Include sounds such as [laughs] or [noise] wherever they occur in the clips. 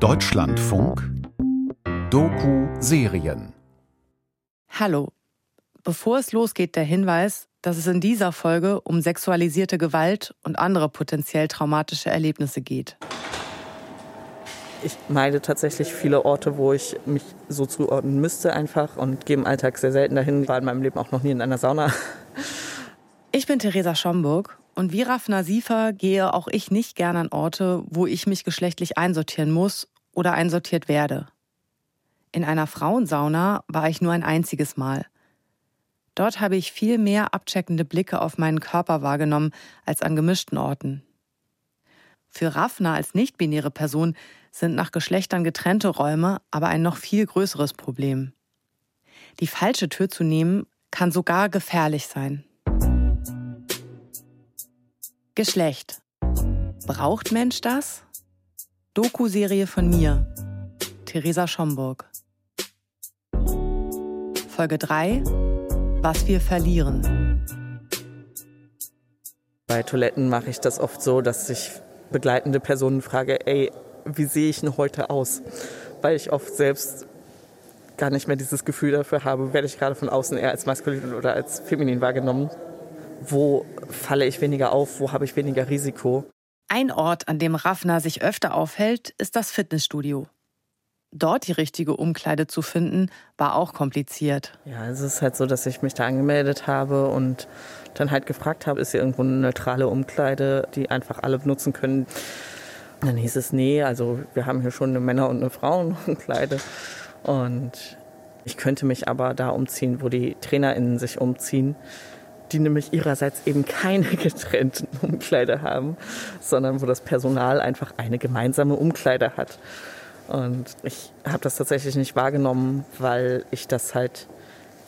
Deutschlandfunk Doku-Serien Hallo. Bevor es losgeht, der Hinweis, dass es in dieser Folge um sexualisierte Gewalt und andere potenziell traumatische Erlebnisse geht. Ich meide tatsächlich viele Orte, wo ich mich so zuordnen müsste einfach und gehe im Alltag sehr selten dahin. War in meinem Leben auch noch nie in einer Sauna. Ich bin Theresa Schomburg und wie Rafna Siefer gehe auch ich nicht gern an Orte, wo ich mich geschlechtlich einsortieren muss oder einsortiert werde. In einer Frauensauna war ich nur ein einziges Mal. Dort habe ich viel mehr abcheckende Blicke auf meinen Körper wahrgenommen als an gemischten Orten. Für Rafna als nicht-binäre Person sind nach Geschlechtern getrennte Räume aber ein noch viel größeres Problem. Die falsche Tür zu nehmen kann sogar gefährlich sein. Geschlecht. Braucht Mensch das? Doku-Serie von mir, Theresa Schomburg. Folge 3. Was wir verlieren. Bei Toiletten mache ich das oft so, dass ich begleitende Personen frage, ey, wie sehe ich denn heute aus? Weil ich oft selbst gar nicht mehr dieses Gefühl dafür habe, werde ich gerade von außen eher als maskulin oder als feminin wahrgenommen wo falle ich weniger auf, wo habe ich weniger Risiko. Ein Ort, an dem Raffner sich öfter aufhält, ist das Fitnessstudio. Dort die richtige Umkleide zu finden, war auch kompliziert. Ja, es ist halt so, dass ich mich da angemeldet habe und dann halt gefragt habe, ist hier irgendwo eine neutrale Umkleide, die einfach alle benutzen können. Dann hieß es, nee, also wir haben hier schon eine Männer- und eine Frauenumkleide. Und ich könnte mich aber da umziehen, wo die TrainerInnen sich umziehen die nämlich ihrerseits eben keine [laughs] getrennten Umkleider haben, sondern wo das Personal einfach eine gemeinsame Umkleide hat. Und ich habe das tatsächlich nicht wahrgenommen, weil ich das halt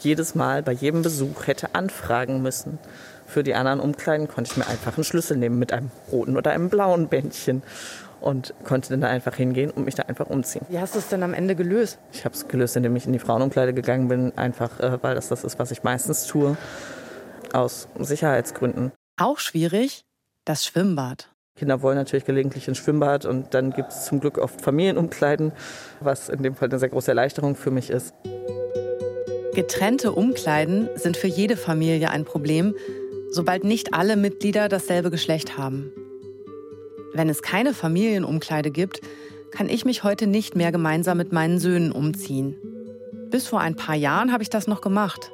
jedes Mal bei jedem Besuch hätte anfragen müssen. Für die anderen Umkleiden konnte ich mir einfach einen Schlüssel nehmen mit einem roten oder einem blauen Bändchen und konnte dann da einfach hingehen und mich da einfach umziehen. Wie hast du es denn am Ende gelöst? Ich habe es gelöst, indem ich in die Frauenumkleide gegangen bin, einfach äh, weil das das ist, was ich meistens tue aus Sicherheitsgründen. Auch schwierig das Schwimmbad. Kinder wollen natürlich gelegentlich ins Schwimmbad und dann gibt es zum Glück oft Familienumkleiden, was in dem Fall eine sehr große Erleichterung für mich ist. Getrennte Umkleiden sind für jede Familie ein Problem, sobald nicht alle Mitglieder dasselbe Geschlecht haben. Wenn es keine Familienumkleide gibt, kann ich mich heute nicht mehr gemeinsam mit meinen Söhnen umziehen. Bis vor ein paar Jahren habe ich das noch gemacht.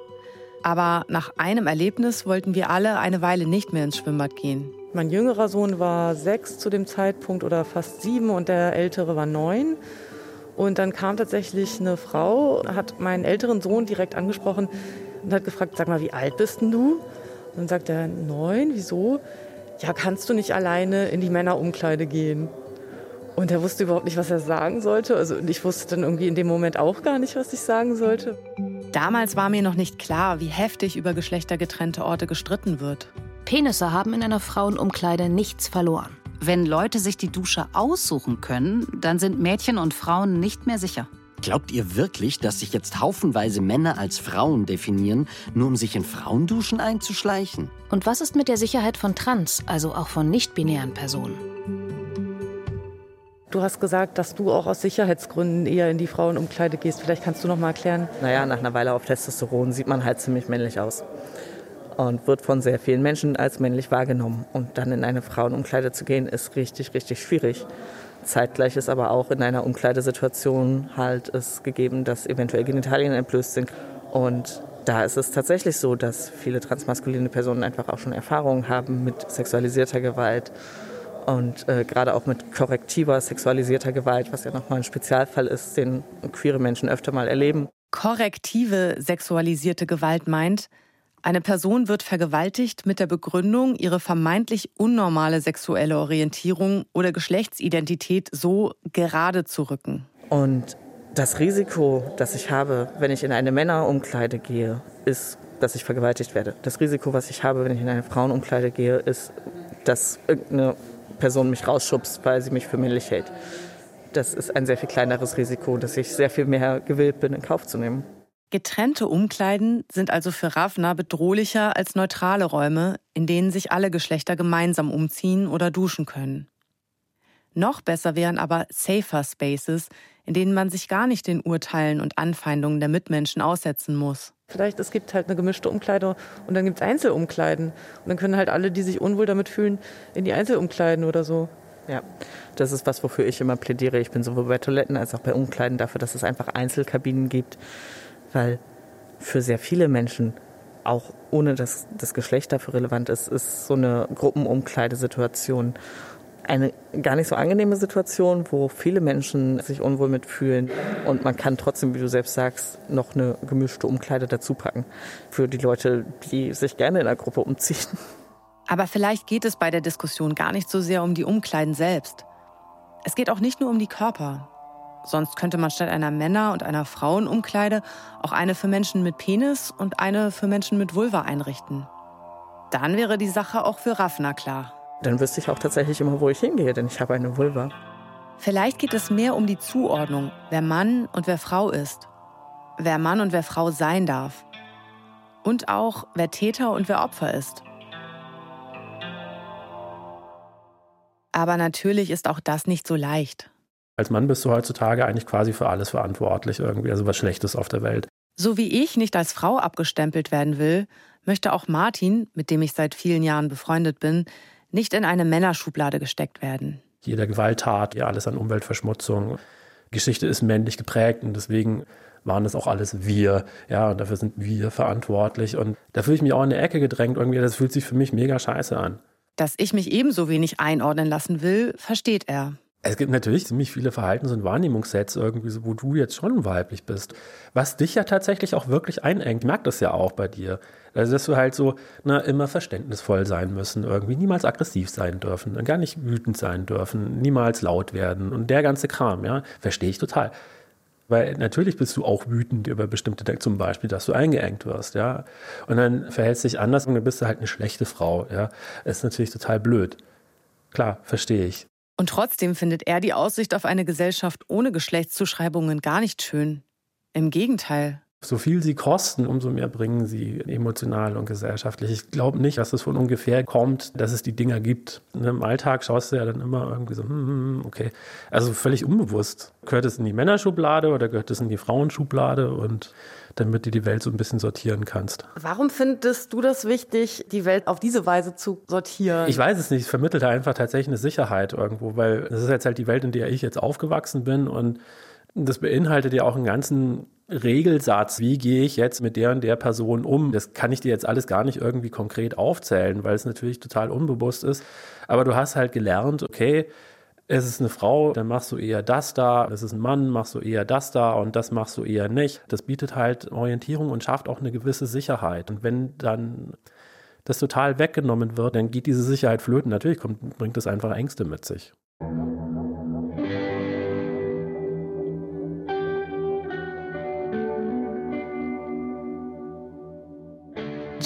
Aber nach einem Erlebnis wollten wir alle eine Weile nicht mehr ins Schwimmbad gehen. Mein jüngerer Sohn war sechs zu dem Zeitpunkt oder fast sieben und der ältere war neun. Und dann kam tatsächlich eine Frau, hat meinen älteren Sohn direkt angesprochen und hat gefragt, sag mal, wie alt bist denn du? Und dann sagt er, neun, wieso? Ja, kannst du nicht alleine in die Männerumkleide gehen? Und er wusste überhaupt nicht, was er sagen sollte. Also ich wusste dann irgendwie in dem Moment auch gar nicht, was ich sagen sollte. Damals war mir noch nicht klar, wie heftig über geschlechtergetrennte Orte gestritten wird. Penisse haben in einer Frauenumkleide nichts verloren. Wenn Leute sich die Dusche aussuchen können, dann sind Mädchen und Frauen nicht mehr sicher. Glaubt ihr wirklich, dass sich jetzt haufenweise Männer als Frauen definieren, nur um sich in Frauenduschen einzuschleichen? Und was ist mit der Sicherheit von Trans, also auch von nicht-binären Personen? Du hast gesagt, dass du auch aus Sicherheitsgründen eher in die Frauenumkleide gehst. Vielleicht kannst du noch mal erklären. Naja, nach einer Weile auf Testosteron sieht man halt ziemlich männlich aus und wird von sehr vielen Menschen als männlich wahrgenommen. Und dann in eine Frauenumkleide zu gehen, ist richtig, richtig schwierig. Zeitgleich ist aber auch in einer Umkleidesituation halt es gegeben, dass eventuell Genitalien entblößt sind. Und da ist es tatsächlich so, dass viele transmaskuline Personen einfach auch schon Erfahrungen haben mit sexualisierter Gewalt und äh, gerade auch mit korrektiver sexualisierter Gewalt, was ja nochmal ein Spezialfall ist, den queere Menschen öfter mal erleben. Korrektive sexualisierte Gewalt meint, eine Person wird vergewaltigt mit der Begründung, ihre vermeintlich unnormale sexuelle Orientierung oder Geschlechtsidentität so gerade zu rücken. Und das Risiko, das ich habe, wenn ich in eine Männerumkleide gehe, ist, dass ich vergewaltigt werde. Das Risiko, was ich habe, wenn ich in eine Frauenumkleide gehe, ist, dass irgendeine Person mich rausschubst, weil sie mich für männlich hält. Das ist ein sehr viel kleineres Risiko, dass ich sehr viel mehr gewillt bin, in Kauf zu nehmen. Getrennte Umkleiden sind also für Ravna bedrohlicher als neutrale Räume, in denen sich alle Geschlechter gemeinsam umziehen oder duschen können. Noch besser wären aber safer Spaces, in denen man sich gar nicht den Urteilen und Anfeindungen der Mitmenschen aussetzen muss. Vielleicht es gibt halt eine gemischte Umkleide und dann gibt es Einzelumkleiden. Und dann können halt alle, die sich unwohl damit fühlen, in die Einzelumkleiden oder so. Ja, das ist was, wofür ich immer plädiere. Ich bin sowohl bei Toiletten als auch bei Umkleiden dafür, dass es einfach Einzelkabinen gibt, weil für sehr viele Menschen, auch ohne dass das Geschlecht dafür relevant ist, ist so eine Gruppenumkleidesituation eine gar nicht so angenehme Situation, wo viele Menschen sich unwohl mitfühlen. Und man kann trotzdem, wie du selbst sagst, noch eine gemischte Umkleide dazu packen. Für die Leute, die sich gerne in einer Gruppe umziehen. Aber vielleicht geht es bei der Diskussion gar nicht so sehr um die Umkleiden selbst. Es geht auch nicht nur um die Körper. Sonst könnte man statt einer Männer- und einer Frauenumkleide auch eine für Menschen mit Penis und eine für Menschen mit Vulva einrichten. Dann wäre die Sache auch für Raffner klar. Dann wüsste ich auch tatsächlich immer, wo ich hingehe, denn ich habe eine Vulva. Vielleicht geht es mehr um die Zuordnung, wer Mann und wer Frau ist. Wer Mann und wer Frau sein darf. Und auch, wer Täter und wer Opfer ist. Aber natürlich ist auch das nicht so leicht. Als Mann bist du heutzutage eigentlich quasi für alles verantwortlich, irgendwie, also was Schlechtes auf der Welt. So wie ich nicht als Frau abgestempelt werden will, möchte auch Martin, mit dem ich seit vielen Jahren befreundet bin, nicht in eine Männerschublade gesteckt werden. Jeder Gewalttat, ja alles an Umweltverschmutzung. Geschichte ist männlich geprägt und deswegen waren das auch alles wir. Ja, und dafür sind wir verantwortlich. Und da fühle ich mich auch in eine Ecke gedrängt. Irgendwie, das fühlt sich für mich mega scheiße an. Dass ich mich ebenso wenig einordnen lassen will, versteht er. Es gibt natürlich ziemlich viele Verhaltens- und Wahrnehmungssets irgendwie, wo du jetzt schon weiblich bist. Was dich ja tatsächlich auch wirklich einengt. Ich merke das ja auch bei dir. Also, dass wir halt so na, immer verständnisvoll sein müssen, irgendwie niemals aggressiv sein dürfen, gar nicht wütend sein dürfen, niemals laut werden und der ganze Kram, ja, verstehe ich total. Weil natürlich bist du auch wütend über bestimmte Dinge, zum Beispiel, dass du eingeengt wirst, ja. Und dann verhältst du dich anders und dann bist du halt eine schlechte Frau, ja. Das ist natürlich total blöd. Klar, verstehe ich. Und trotzdem findet er die Aussicht auf eine Gesellschaft ohne Geschlechtszuschreibungen gar nicht schön. Im Gegenteil. So viel sie kosten, umso mehr bringen sie emotional und gesellschaftlich. Ich glaube nicht, dass es von ungefähr kommt, dass es die Dinger gibt. Im Alltag schaust du ja dann immer irgendwie so, hm, okay. Also völlig unbewusst. Gehört es in die Männerschublade oder gehört es in die Frauenschublade? Und damit du die Welt so ein bisschen sortieren kannst. Warum findest du das wichtig, die Welt auf diese Weise zu sortieren? Ich weiß es nicht. Es vermittelt einfach tatsächlich eine Sicherheit irgendwo, weil das ist jetzt halt die Welt, in der ich jetzt aufgewachsen bin und das beinhaltet ja auch einen ganzen Regelsatz, wie gehe ich jetzt mit der und der Person um? Das kann ich dir jetzt alles gar nicht irgendwie konkret aufzählen, weil es natürlich total unbewusst ist. Aber du hast halt gelernt, okay, es ist eine Frau, dann machst du eher das da, es ist ein Mann, machst du eher das da und das machst du eher nicht. Das bietet halt Orientierung und schafft auch eine gewisse Sicherheit. Und wenn dann das total weggenommen wird, dann geht diese Sicherheit flöten. Natürlich kommt, bringt das einfach Ängste mit sich.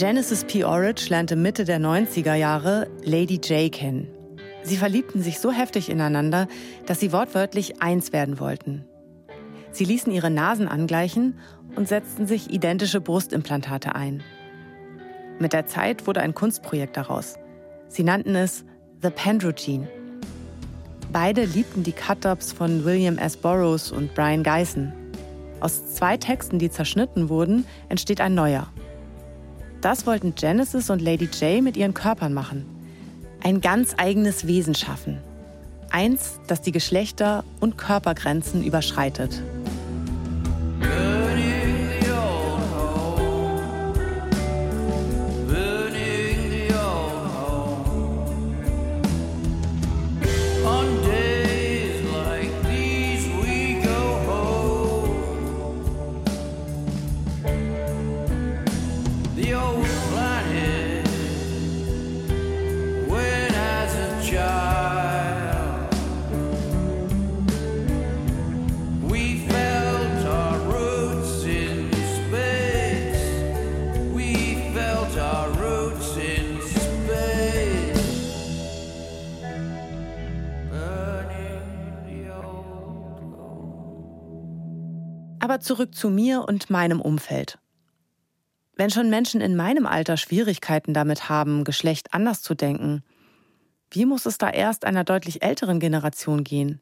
Genesis P. Orridge lernte Mitte der 90er Jahre Lady J kennen. Sie verliebten sich so heftig ineinander, dass sie wortwörtlich eins werden wollten. Sie ließen ihre Nasen angleichen und setzten sich identische Brustimplantate ein. Mit der Zeit wurde ein Kunstprojekt daraus. Sie nannten es The Pendrogene. Beide liebten die Cut-Ups von William S. Burroughs und Brian Geisen. Aus zwei Texten, die zerschnitten wurden, entsteht ein neuer. Das wollten Genesis und Lady J mit ihren Körpern machen. Ein ganz eigenes Wesen schaffen. Eins, das die Geschlechter- und Körpergrenzen überschreitet. Aber zurück zu mir und meinem Umfeld. Wenn schon Menschen in meinem Alter Schwierigkeiten damit haben, Geschlecht anders zu denken, Wie muss es da erst einer deutlich älteren Generation gehen?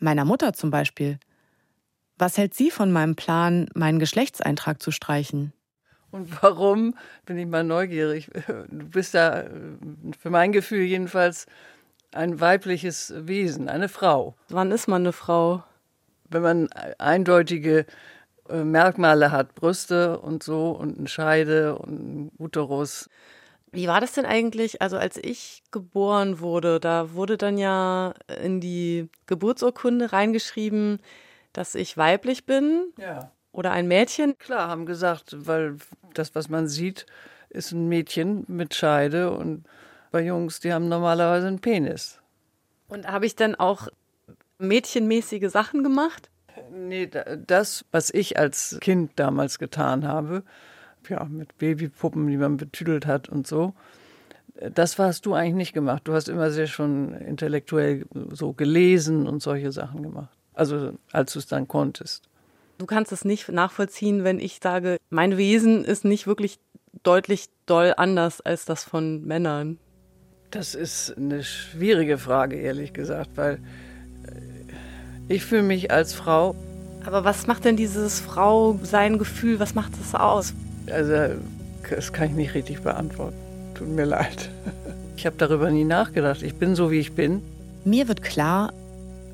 Meiner Mutter zum Beispiel. Was hält sie von meinem Plan, meinen Geschlechtseintrag zu streichen? Und warum, bin ich mal neugierig. Du bist da für mein Gefühl jedenfalls ein weibliches Wesen, eine Frau. Wann ist man eine Frau? Wenn man eindeutige äh, Merkmale hat, Brüste und so und eine Scheide und einen Uterus. Wie war das denn eigentlich? Also als ich geboren wurde, da wurde dann ja in die Geburtsurkunde reingeschrieben, dass ich weiblich bin. Ja. Oder ein Mädchen. Klar, haben gesagt, weil das, was man sieht, ist ein Mädchen mit Scheide und bei Jungs, die haben normalerweise einen Penis. Und habe ich dann auch mädchenmäßige Sachen gemacht? Nee, das, was ich als Kind damals getan habe, ja, mit Babypuppen, die man betüdelt hat und so, das hast du eigentlich nicht gemacht. Du hast immer sehr schon intellektuell so gelesen und solche Sachen gemacht. Also als du es dann konntest. Du kannst es nicht nachvollziehen, wenn ich sage, mein Wesen ist nicht wirklich deutlich doll anders als das von Männern. Das ist eine schwierige Frage, ehrlich gesagt, weil ich fühle mich als Frau. Aber was macht denn dieses Frau sein Gefühl, was macht das aus? Also, das kann ich nicht richtig beantworten. Tut mir leid. [laughs] Ich habe darüber nie nachgedacht. Ich bin so, wie ich bin. Mir wird klar,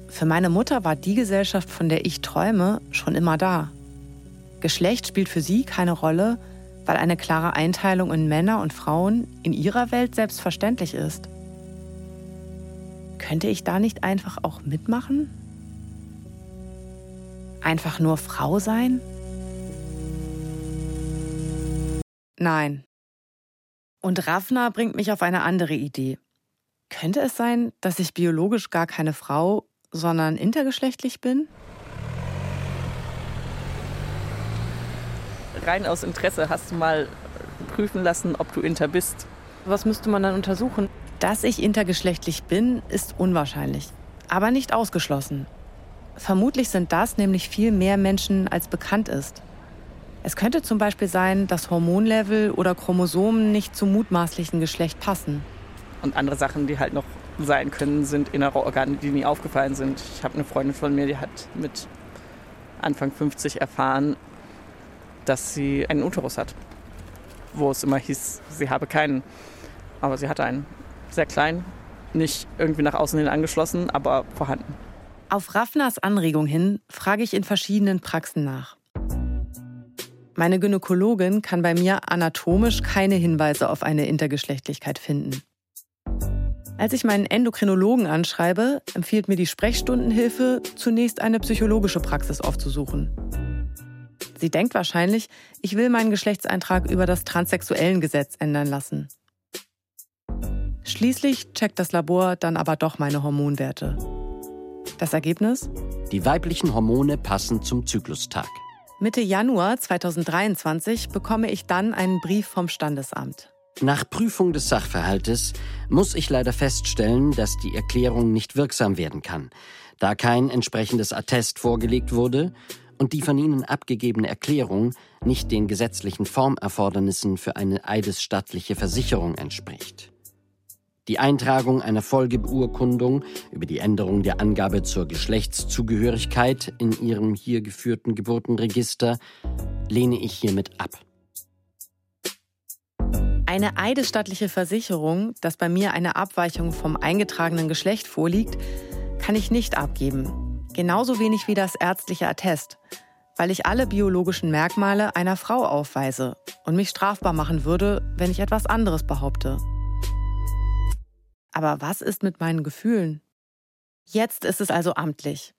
für meine Mutter war die Gesellschaft, von der ich träume, schon immer da. Geschlecht spielt für sie keine Rolle, weil eine klare Einteilung in Männer und Frauen in ihrer Welt selbstverständlich ist. Könnte ich da nicht einfach auch mitmachen? Einfach nur Frau sein? Nein. Und Ravna bringt mich auf eine andere Idee. Könnte es sein, dass ich biologisch gar keine Frau, sondern intergeschlechtlich bin? Rein aus Interesse hast du mal prüfen lassen, ob du inter bist. Was müsste man dann untersuchen? Dass ich intergeschlechtlich bin, ist unwahrscheinlich, aber nicht ausgeschlossen. Vermutlich sind das nämlich viel mehr Menschen, als bekannt ist. Es könnte zum Beispiel sein, dass Hormonlevel oder Chromosomen nicht zum mutmaßlichen Geschlecht passen. Und andere Sachen, die halt noch sein können, sind innere Organe, die nie aufgefallen sind. Ich habe eine Freundin von mir, die hat mit Anfang 50 erfahren, dass sie einen Uterus hat. Wo es immer hieß, sie habe keinen. Aber sie hatte einen. Sehr klein, nicht irgendwie nach außen hin angeschlossen, aber vorhanden. Auf Raffners Anregung hin frage ich in verschiedenen Praxen nach. Meine Gynäkologin kann bei mir anatomisch keine Hinweise auf eine Intergeschlechtlichkeit finden. Als ich meinen Endokrinologen anschreibe, empfiehlt mir die Sprechstundenhilfe, zunächst eine psychologische Praxis aufzusuchen. Sie denkt wahrscheinlich, ich will meinen Geschlechtseintrag über das transsexuellen Gesetz ändern lassen. Schließlich checkt das Labor dann aber doch meine Hormonwerte. Das Ergebnis? Die weiblichen Hormone passen zum Zyklustag. Mitte Januar 2023 bekomme ich dann einen Brief vom Standesamt. Nach Prüfung des Sachverhaltes muss ich leider feststellen, dass die Erklärung nicht wirksam werden kann, da kein entsprechendes Attest vorgelegt wurde und die von Ihnen abgegebene Erklärung nicht den gesetzlichen Formerfordernissen für eine eidesstattliche Versicherung entspricht. Die Eintragung einer Folgebeurkundung über die Änderung der Angabe zur Geschlechtszugehörigkeit in Ihrem hier geführten Geburtenregister lehne ich hiermit ab. Eine eidesstattliche Versicherung, dass bei mir eine Abweichung vom eingetragenen Geschlecht vorliegt, kann ich nicht abgeben. Genauso wenig wie das ärztliche Attest, weil ich alle biologischen Merkmale einer Frau aufweise und mich strafbar machen würde, wenn ich etwas anderes behaupte. Aber was ist mit meinen Gefühlen? Jetzt ist es also amtlich.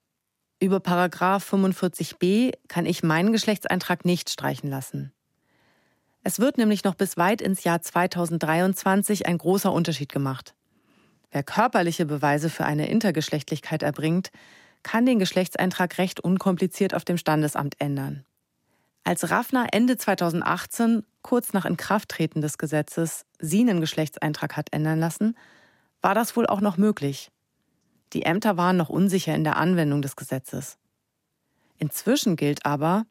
Über Paragraph 45b kann ich meinen Geschlechtseintrag nicht streichen lassen. Es wird nämlich noch bis weit ins Jahr 2023 ein großer Unterschied gemacht. Wer körperliche Beweise für eine Intergeschlechtlichkeit erbringt, kann den Geschlechtseintrag recht unkompliziert auf dem Standesamt ändern. Als Raffner Ende 2018, kurz nach Inkrafttreten des Gesetzes, sie Geschlechtseintrag hat ändern lassen, war das wohl auch noch möglich. Die Ämter waren noch unsicher in der Anwendung des Gesetzes. Inzwischen gilt aber,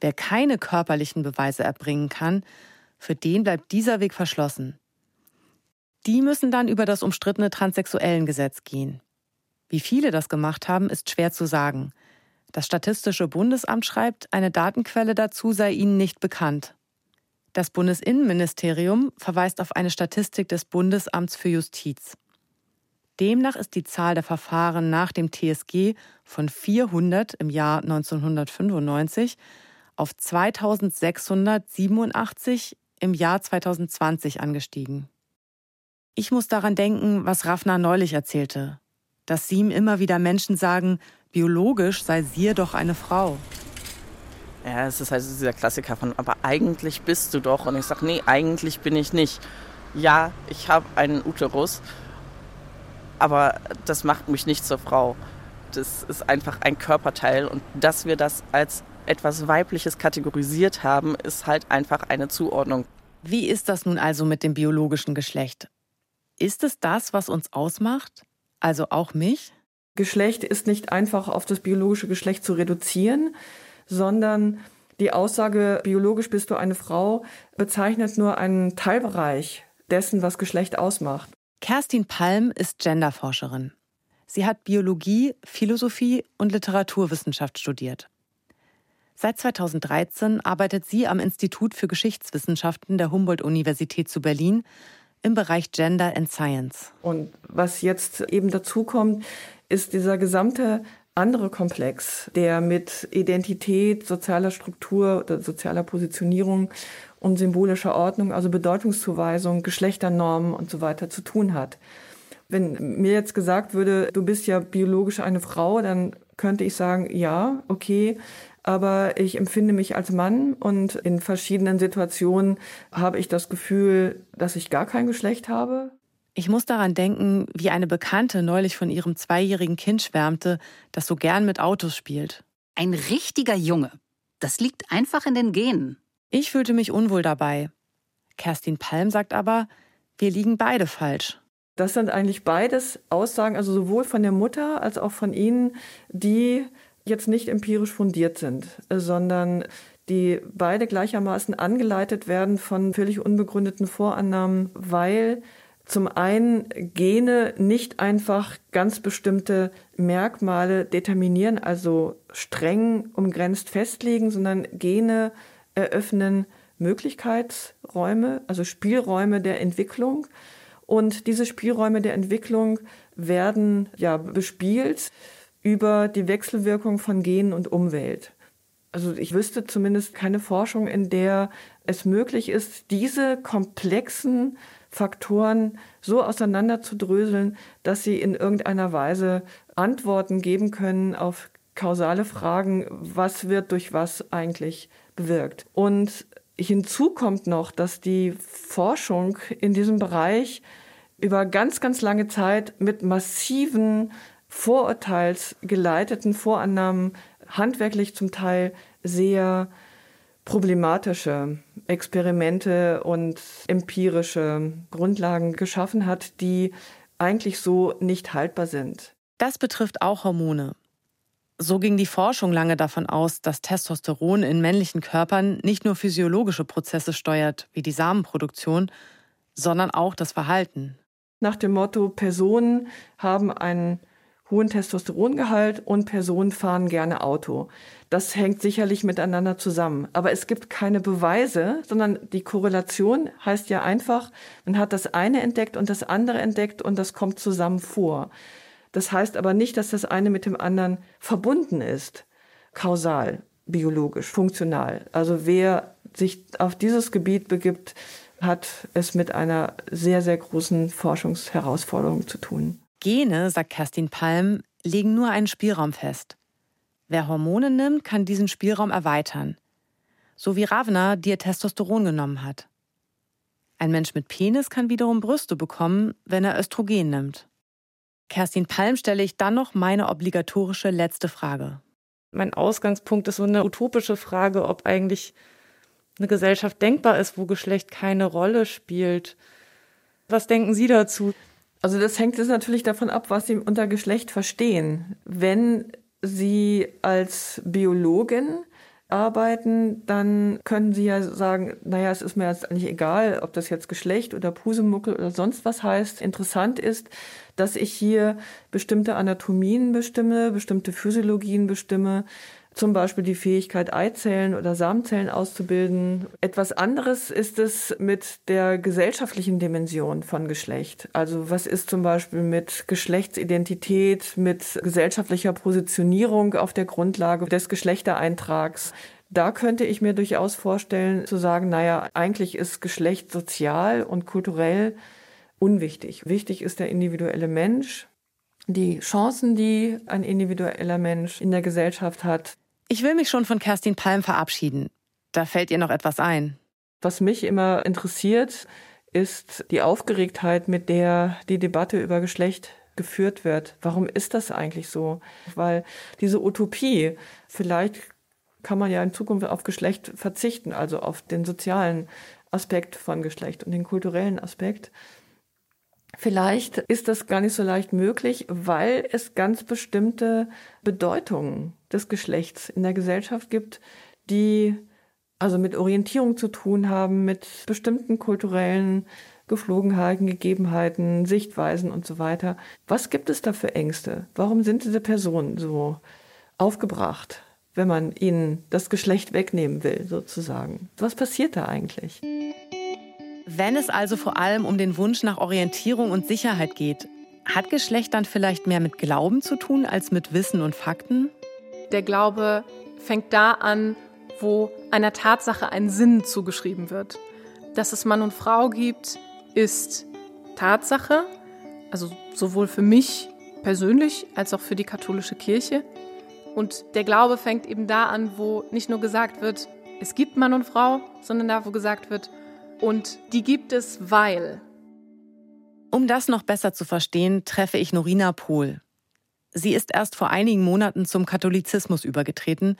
wer keine körperlichen Beweise erbringen kann, für den bleibt dieser Weg verschlossen. Die müssen dann über das umstrittene Transsexuellengesetz gehen. Wie viele das gemacht haben, ist schwer zu sagen. Das Statistische Bundesamt schreibt, eine Datenquelle dazu sei ihnen nicht bekannt. Das Bundesinnenministerium verweist auf eine Statistik des Bundesamts für Justiz. Demnach ist die Zahl der Verfahren nach dem TSG von 400 im Jahr 1995 auf 2687 im Jahr 2020 angestiegen. Ich muss daran denken, was Raffner neulich erzählte, dass ihm immer wieder Menschen sagen, biologisch sei sie doch eine Frau. Ja, es ist halt dieser Klassiker von, aber eigentlich bist du doch. Und ich sage, nee, eigentlich bin ich nicht. Ja, ich habe einen Uterus, aber das macht mich nicht zur Frau. Das ist einfach ein Körperteil und dass wir das als etwas Weibliches kategorisiert haben, ist halt einfach eine Zuordnung. Wie ist das nun also mit dem biologischen Geschlecht? Ist es das, was uns ausmacht? Also auch mich? Geschlecht ist nicht einfach auf das biologische Geschlecht zu reduzieren, sondern die Aussage, biologisch bist du eine Frau, bezeichnet nur einen Teilbereich dessen, was Geschlecht ausmacht. Kerstin Palm ist Genderforscherin. Sie hat Biologie, Philosophie und Literaturwissenschaft studiert. Seit 2013 arbeitet sie am Institut für Geschichtswissenschaften der Humboldt-Universität zu Berlin im Bereich Gender and Science. Und was jetzt eben dazu kommt, ist dieser gesamte andere Komplex, der mit Identität, sozialer Struktur oder sozialer Positionierung und symbolischer Ordnung, also Bedeutungszuweisung, Geschlechternormen und so weiter zu tun hat. Wenn mir jetzt gesagt würde, du bist ja biologisch eine Frau, dann könnte ich sagen, ja, okay, aber ich empfinde mich als Mann und in verschiedenen Situationen habe ich das Gefühl, dass ich gar kein Geschlecht habe. Ich muss daran denken, wie eine Bekannte neulich von ihrem zweijährigen Kind schwärmte, das so gern mit Autos spielt. Ein richtiger Junge. Das liegt einfach in den Genen. Ich fühlte mich unwohl dabei. Kerstin Palm sagt aber, wir liegen beide falsch. Das sind eigentlich beides Aussagen, also sowohl von der Mutter als auch von Ihnen, die jetzt nicht empirisch fundiert sind, sondern die beide gleichermaßen angeleitet werden von völlig unbegründeten Vorannahmen, weil zum einen Gene nicht einfach ganz bestimmte Merkmale determinieren, also streng umgrenzt festlegen, sondern Gene eröffnen Möglichkeitsräume, also Spielräume der Entwicklung. Und diese Spielräume der Entwicklung werden ja bespielt über die Wechselwirkung von Genen und Umwelt. Also ich wüsste zumindest keine Forschung, in der es möglich ist, diese komplexen Faktoren so auseinanderzudröseln, dass sie in irgendeiner Weise Antworten geben können auf kausale Fragen, was wird durch was eigentlich bewirkt. Und hinzu kommt noch, dass die Forschung in diesem Bereich über ganz, ganz lange Zeit mit massiven vorurteilsgeleiteten Vorannahmen handwerklich zum Teil sehr problematische Experimente und empirische Grundlagen geschaffen hat, die eigentlich so nicht haltbar sind. Das betrifft auch Hormone. So ging die Forschung lange davon aus, dass Testosteron in männlichen Körpern nicht nur physiologische Prozesse steuert, wie die Samenproduktion, sondern auch das Verhalten. Nach dem Motto, Personen haben einen hohen Testosterongehalt und Personen fahren gerne Auto. Das hängt sicherlich miteinander zusammen. Aber es gibt keine Beweise, sondern die Korrelation heißt ja einfach, man hat das eine entdeckt und das andere entdeckt und das kommt zusammen vor. Das heißt aber nicht, dass das eine mit dem anderen verbunden ist. Kausal, biologisch, funktional. Also wer sich auf dieses Gebiet begibt, hat es mit einer sehr, sehr großen Forschungsherausforderung zu tun. Gene, sagt Kerstin Palm, legen nur einen Spielraum fest. Wer Hormone nimmt, kann diesen Spielraum erweitern. So wie Ravna, die ihr Testosteron genommen hat. Ein Mensch mit Penis kann wiederum Brüste bekommen, wenn er Östrogen nimmt. Kerstin Palm stelle ich dann noch meine obligatorische letzte Frage. Mein Ausgangspunkt ist so eine utopische Frage, ob eigentlich eine Gesellschaft denkbar ist, wo Geschlecht keine Rolle spielt. Was denken Sie dazu? Also das hängt jetzt natürlich davon ab, was Sie unter Geschlecht verstehen. Wenn Sie als Biologin arbeiten, dann können Sie ja sagen, naja, es ist mir jetzt eigentlich egal, ob das jetzt Geschlecht oder Pusemuckel oder sonst was heißt. Interessant ist, dass ich hier bestimmte Anatomien bestimme, bestimmte Physiologien bestimme, zum Beispiel die Fähigkeit, Eizellen oder Samenzellen auszubilden. Etwas anderes ist es mit der gesellschaftlichen Dimension von Geschlecht. Also was ist zum Beispiel mit Geschlechtsidentität, mit gesellschaftlicher Positionierung auf der Grundlage des Geschlechtereintrags? Da könnte ich mir durchaus vorstellen, zu sagen, naja, eigentlich ist Geschlecht sozial und kulturell unwichtig. Wichtig ist der individuelle Mensch, die Chancen, die ein individueller Mensch in der Gesellschaft hat. Ich will mich schon von Kerstin Palm verabschieden. Da fällt ihr noch etwas ein. Was mich immer interessiert, ist die Aufgeregtheit, mit der die Debatte über Geschlecht geführt wird. Warum ist das eigentlich so? Weil diese Utopie, vielleicht kann man ja in Zukunft auf Geschlecht verzichten, also auf den sozialen Aspekt von Geschlecht und den kulturellen Aspekt. Vielleicht ist das gar nicht so leicht möglich, weil es ganz bestimmte Bedeutungen des Geschlechts in der Gesellschaft gibt, die also mit Orientierung zu tun haben, mit bestimmten kulturellen Geflogenheiten, Gegebenheiten, Sichtweisen und so weiter. Was gibt es da für Ängste? Warum sind diese Personen so aufgebracht, wenn man ihnen das Geschlecht wegnehmen will, sozusagen? Was passiert da eigentlich? Wenn es also vor allem um den Wunsch nach Orientierung und Sicherheit geht, hat Geschlecht dann vielleicht mehr mit Glauben zu tun als mit Wissen und Fakten? Der Glaube fängt da an, wo einer Tatsache ein Sinn zugeschrieben wird. Dass es Mann und Frau gibt, ist Tatsache, also sowohl für mich persönlich als auch für die katholische Kirche. Und der Glaube fängt eben da an, wo nicht nur gesagt wird, es gibt Mann und Frau, sondern da, wo gesagt wird, und die gibt es, weil. Um das noch besser zu verstehen, treffe ich Norina Pohl. Sie ist erst vor einigen Monaten zum Katholizismus übergetreten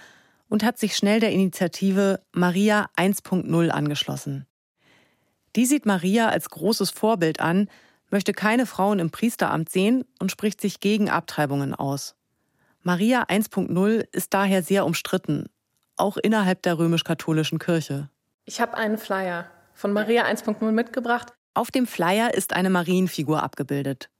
und hat sich schnell der Initiative Maria 1.0 angeschlossen. Die sieht Maria als großes Vorbild an, möchte keine Frauen im Priesteramt sehen und spricht sich gegen Abtreibungen aus. Maria 1.0 ist daher sehr umstritten, auch innerhalb der römisch-katholischen Kirche. Ich habe einen Flyer von Maria 1.0 mitgebracht. Auf dem Flyer ist eine Marienfigur abgebildet.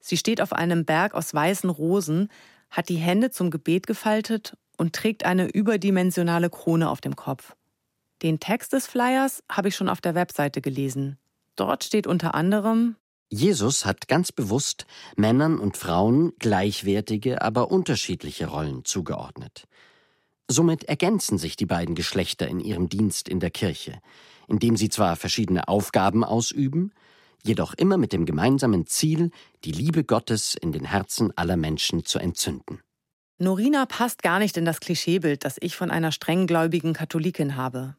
Sie steht auf einem Berg aus weißen Rosen, hat die Hände zum Gebet gefaltet und trägt eine überdimensionale Krone auf dem Kopf. Den Text des Flyers habe ich schon auf der Webseite gelesen. Dort steht unter anderem Jesus hat ganz bewusst Männern und Frauen gleichwertige, aber unterschiedliche Rollen zugeordnet. Somit ergänzen sich die beiden Geschlechter in ihrem Dienst in der Kirche indem sie zwar verschiedene Aufgaben ausüben, jedoch immer mit dem gemeinsamen Ziel, die Liebe Gottes in den Herzen aller Menschen zu entzünden. Norina passt gar nicht in das Klischeebild, das ich von einer strenggläubigen Katholikin habe.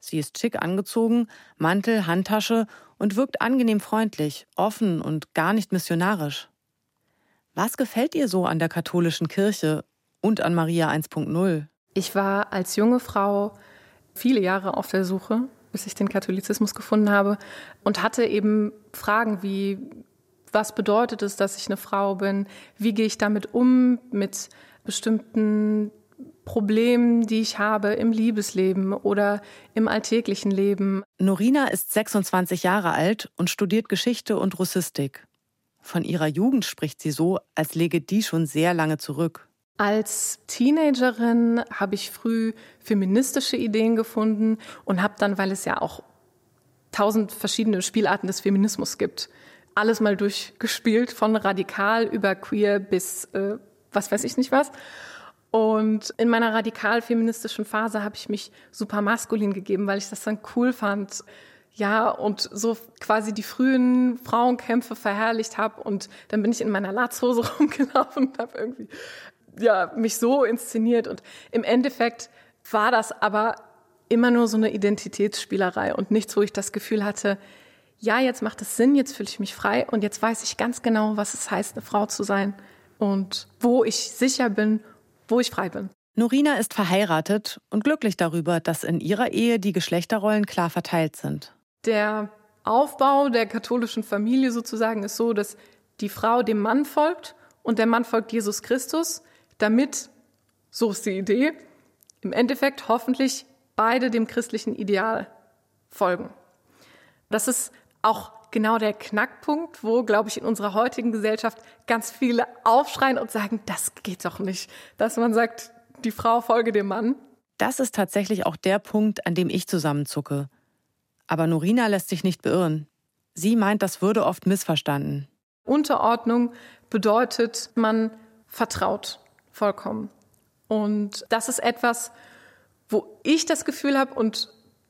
Sie ist schick angezogen, Mantel, Handtasche und wirkt angenehm freundlich, offen und gar nicht missionarisch. Was gefällt ihr so an der katholischen Kirche und an Maria 1.0? Ich war als junge Frau viele Jahre auf der Suche bis ich den Katholizismus gefunden habe und hatte eben Fragen wie, was bedeutet es, dass ich eine Frau bin? Wie gehe ich damit um mit bestimmten Problemen, die ich habe im Liebesleben oder im alltäglichen Leben? Norina ist 26 Jahre alt und studiert Geschichte und Russistik. Von ihrer Jugend spricht sie so, als lege die schon sehr lange zurück. Als Teenagerin habe ich früh feministische Ideen gefunden und habe dann, weil es ja auch tausend verschiedene Spielarten des Feminismus gibt, alles mal durchgespielt, von radikal über queer bis äh, was weiß ich nicht was. Und in meiner radikal feministischen Phase habe ich mich super maskulin gegeben, weil ich das dann cool fand. Ja, und so quasi die frühen Frauenkämpfe verherrlicht habe. Und dann bin ich in meiner Latzhose [laughs] rumgelaufen und habe irgendwie ja, mich so inszeniert. Und im Endeffekt war das aber immer nur so eine Identitätsspielerei und nichts, wo ich das Gefühl hatte, ja, jetzt macht es Sinn, jetzt fühle ich mich frei und jetzt weiß ich ganz genau, was es heißt, eine Frau zu sein und wo ich sicher bin, wo ich frei bin. Norina ist verheiratet und glücklich darüber, dass in ihrer Ehe die Geschlechterrollen klar verteilt sind. Der Aufbau der katholischen Familie sozusagen ist so, dass die Frau dem Mann folgt und der Mann folgt Jesus Christus damit, so ist die Idee, im Endeffekt hoffentlich beide dem christlichen Ideal folgen. Das ist auch genau der Knackpunkt, wo, glaube ich, in unserer heutigen Gesellschaft ganz viele aufschreien und sagen, das geht doch nicht. Dass man sagt, die Frau folge dem Mann. Das ist tatsächlich auch der Punkt, an dem ich zusammenzucke. Aber Norina lässt sich nicht beirren. Sie meint, das würde oft missverstanden. Unterordnung bedeutet, man vertraut vollkommen. Und das ist etwas, wo ich das Gefühl habe und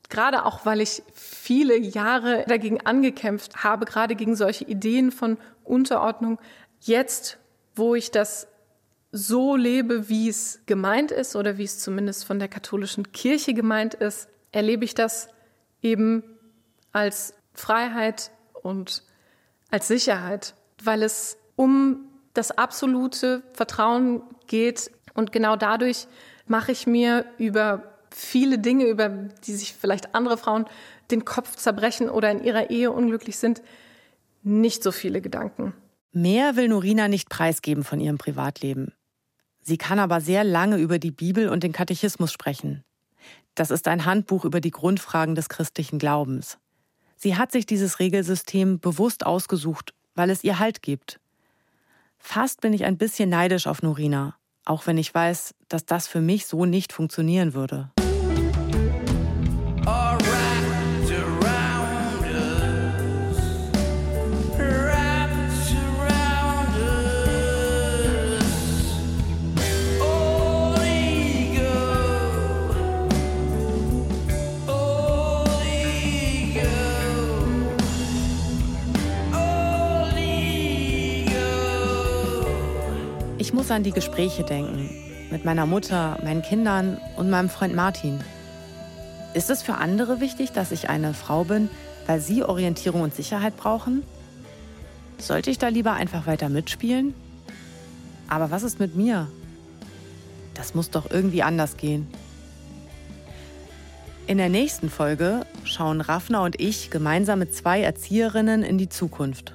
gerade auch, weil ich viele Jahre dagegen angekämpft habe, gerade gegen solche Ideen von Unterordnung, jetzt, wo ich das so lebe, wie es gemeint ist oder wie es zumindest von der katholischen Kirche gemeint ist, erlebe ich das eben als Freiheit und als Sicherheit, weil es um das absolute Vertrauen geht und genau dadurch mache ich mir über viele Dinge, über die sich vielleicht andere Frauen den Kopf zerbrechen oder in ihrer Ehe unglücklich sind, nicht so viele Gedanken. Mehr will Norina nicht preisgeben von ihrem Privatleben. Sie kann aber sehr lange über die Bibel und den Katechismus sprechen. Das ist ein Handbuch über die Grundfragen des christlichen Glaubens. Sie hat sich dieses Regelsystem bewusst ausgesucht, weil es ihr Halt gibt. Fast bin ich ein bisschen neidisch auf Norina, auch wenn ich weiß, dass das für mich so nicht funktionieren würde. Muss an die Gespräche denken. Mit meiner Mutter, meinen Kindern und meinem Freund Martin. Ist es für andere wichtig, dass ich eine Frau bin, weil sie Orientierung und Sicherheit brauchen? Sollte ich da lieber einfach weiter mitspielen? Aber was ist mit mir? Das muss doch irgendwie anders gehen. In der nächsten Folge schauen Raffner und ich gemeinsam mit zwei Erzieherinnen in die Zukunft.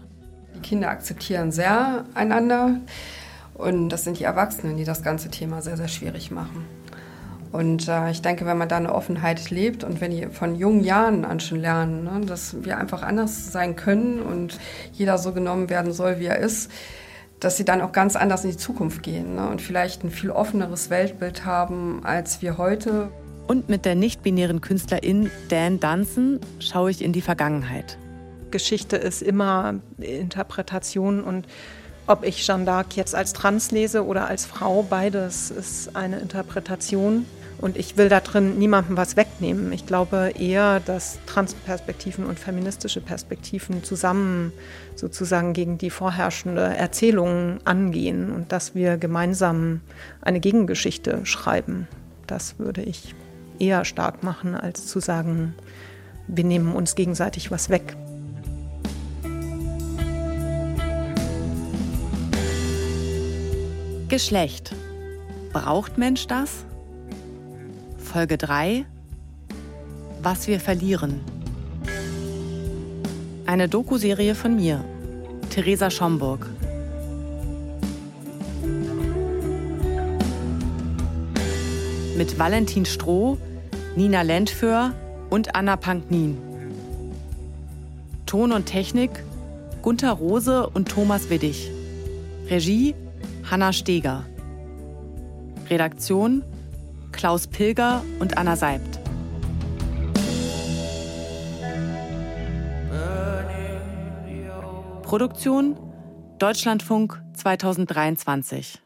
Die Kinder akzeptieren sehr einander. Und das sind die Erwachsenen, die das ganze Thema sehr, sehr schwierig machen. Und äh, ich denke, wenn man da eine Offenheit lebt und wenn die von jungen Jahren an schon lernen, ne, dass wir einfach anders sein können und jeder so genommen werden soll, wie er ist, dass sie dann auch ganz anders in die Zukunft gehen ne, und vielleicht ein viel offeneres Weltbild haben als wir heute. Und mit der nicht-binären Künstlerin Dan Dunson schaue ich in die Vergangenheit. Geschichte ist immer Interpretation und ob ich Jeanne d'Arc jetzt als trans lese oder als Frau, beides ist eine Interpretation. Und ich will da drin niemandem was wegnehmen. Ich glaube eher, dass Transperspektiven und feministische Perspektiven zusammen sozusagen gegen die vorherrschende Erzählung angehen und dass wir gemeinsam eine Gegengeschichte schreiben. Das würde ich eher stark machen, als zu sagen, wir nehmen uns gegenseitig was weg. Geschlecht. Braucht Mensch das? Folge 3. Was wir verlieren. Eine Doku-Serie von mir, Theresa Schomburg. Mit Valentin Stroh, Nina Lentföhr und Anna Panknin. Ton und Technik Gunther Rose und Thomas Widdig. Regie Hanna Steger. Redaktion Klaus Pilger und Anna Seibt. Produktion Deutschlandfunk 2023.